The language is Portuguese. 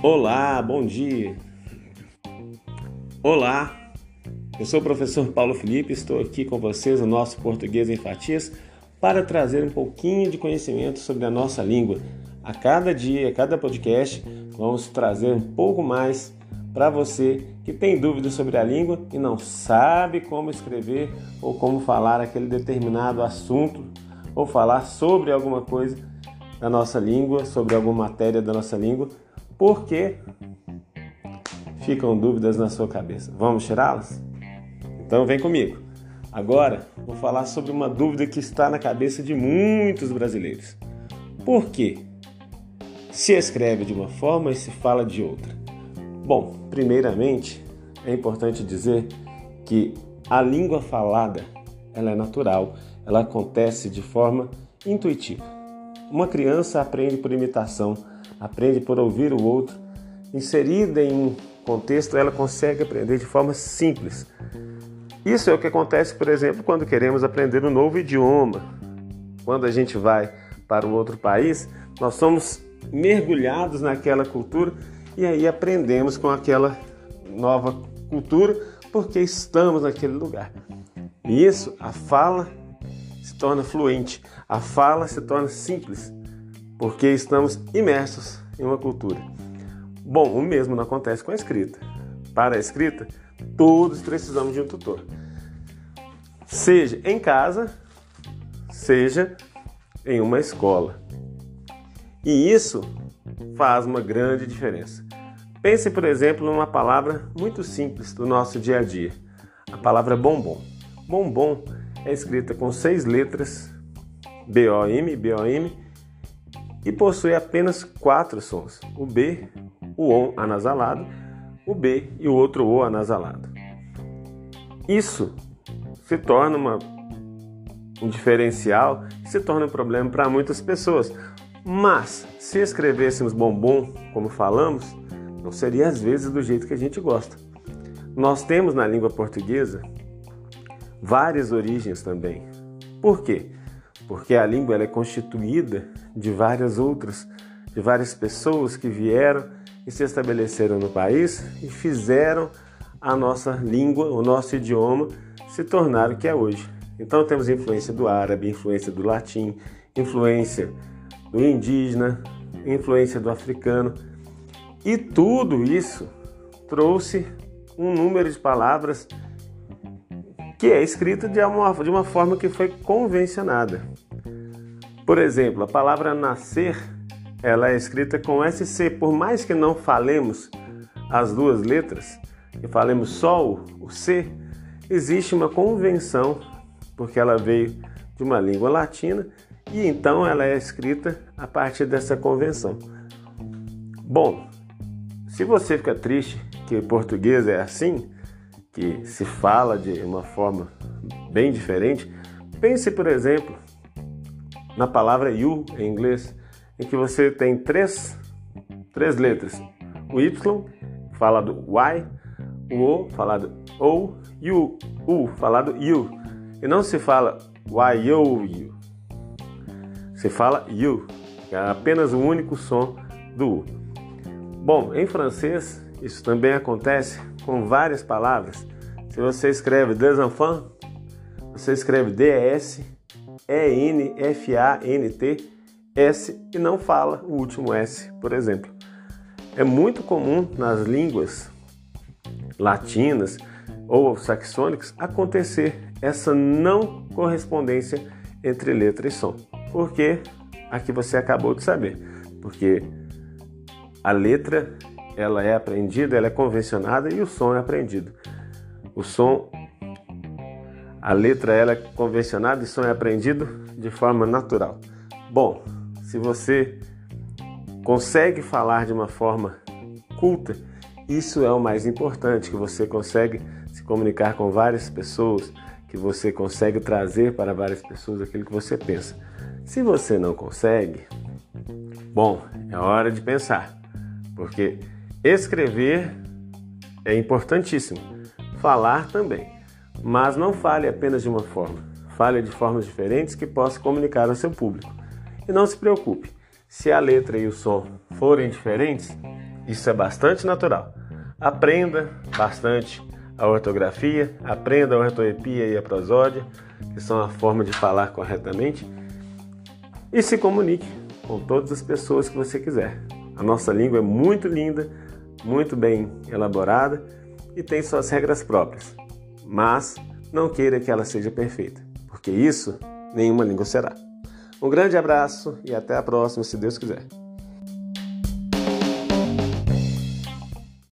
Olá, bom dia. Olá, eu sou o professor Paulo Felipe, estou aqui com vocês no nosso Português em Fatias para trazer um pouquinho de conhecimento sobre a nossa língua. A cada dia, a cada podcast, vamos trazer um pouco mais para você que tem dúvidas sobre a língua e não sabe como escrever ou como falar aquele determinado assunto ou falar sobre alguma coisa da nossa língua, sobre alguma matéria da nossa língua porque ficam dúvidas na sua cabeça. Vamos tirá-las? Então vem comigo. Agora vou falar sobre uma dúvida que está na cabeça de muitos brasileiros. Por que se escreve de uma forma e se fala de outra? Bom, primeiramente é importante dizer que a língua falada ela é natural, ela acontece de forma intuitiva. Uma criança aprende por imitação, aprende por ouvir o outro. Inserida em um contexto, ela consegue aprender de forma simples. Isso é o que acontece, por exemplo, quando queremos aprender um novo idioma. Quando a gente vai para um outro país, nós somos mergulhados naquela cultura e aí aprendemos com aquela nova cultura porque estamos naquele lugar. E isso, a fala se torna fluente, a fala se torna simples porque estamos imersos em uma cultura. Bom, o mesmo não acontece com a escrita. Para a escrita, todos precisamos de um tutor. Seja em casa, seja em uma escola. E isso faz uma grande diferença. Pense, por exemplo, numa palavra muito simples do nosso dia a dia: a palavra bombom. Bombom é escrita com seis letras, B-O-M, B-O-M, e possui apenas quatro sons: o B, o ON anasalado, o B e o outro O anasalado. Isso se torna uma, um diferencial se torna um problema para muitas pessoas. Mas se escrevêssemos bombom como falamos, não seria às vezes do jeito que a gente gosta. Nós temos na língua portuguesa várias origens também. Por quê? porque a língua é constituída de várias outras, de várias pessoas que vieram e se estabeleceram no país e fizeram a nossa língua, o nosso idioma se tornar o que é hoje. Então temos influência do árabe, influência do latim, influência do indígena, influência do africano. E tudo isso trouxe um número de palavras que é escrita de uma, de uma forma que foi convencionada. Por exemplo, a palavra nascer, ela é escrita com SC, por mais que não falemos as duas letras, e falemos só o, o C, existe uma convenção, porque ela veio de uma língua latina, e então ela é escrita a partir dessa convenção. Bom, se você fica triste que português é assim, que se fala de uma forma bem diferente. Pense, por exemplo, na palavra you em inglês, em que você tem três, três letras. O Y, falado Y, o O, falado O, e o U, falado you. E não se fala why you, you. Se fala you, que é apenas o único som do U. Bom, em francês, isso também acontece com várias palavras. Se você escreve des enfants, você escreve D-S-E-N-F-A-N-T-S e não fala o último S, por exemplo. É muito comum nas línguas latinas ou saxônicas acontecer essa não correspondência entre letra e som. Porque aqui você acabou de saber, porque a letra ela é aprendida, ela é convencionada e o som é aprendido. O som, a letra ela é convencionada e som é aprendido de forma natural. Bom, se você consegue falar de uma forma culta, isso é o mais importante, que você consegue se comunicar com várias pessoas, que você consegue trazer para várias pessoas aquilo que você pensa. Se você não consegue, bom, é hora de pensar, porque Escrever é importantíssimo, falar também, mas não fale apenas de uma forma. Fale de formas diferentes que possa comunicar ao seu público. E não se preocupe, se a letra e o som forem diferentes, Isso é bastante natural. Aprenda bastante a ortografia, aprenda a ortoepia e a prosódia, que são a forma de falar corretamente, e se comunique com todas as pessoas que você quiser. A nossa língua é muito linda, muito bem elaborada e tem suas regras próprias. Mas não queira que ela seja perfeita, porque isso nenhuma língua será. Um grande abraço e até a próxima, se Deus quiser.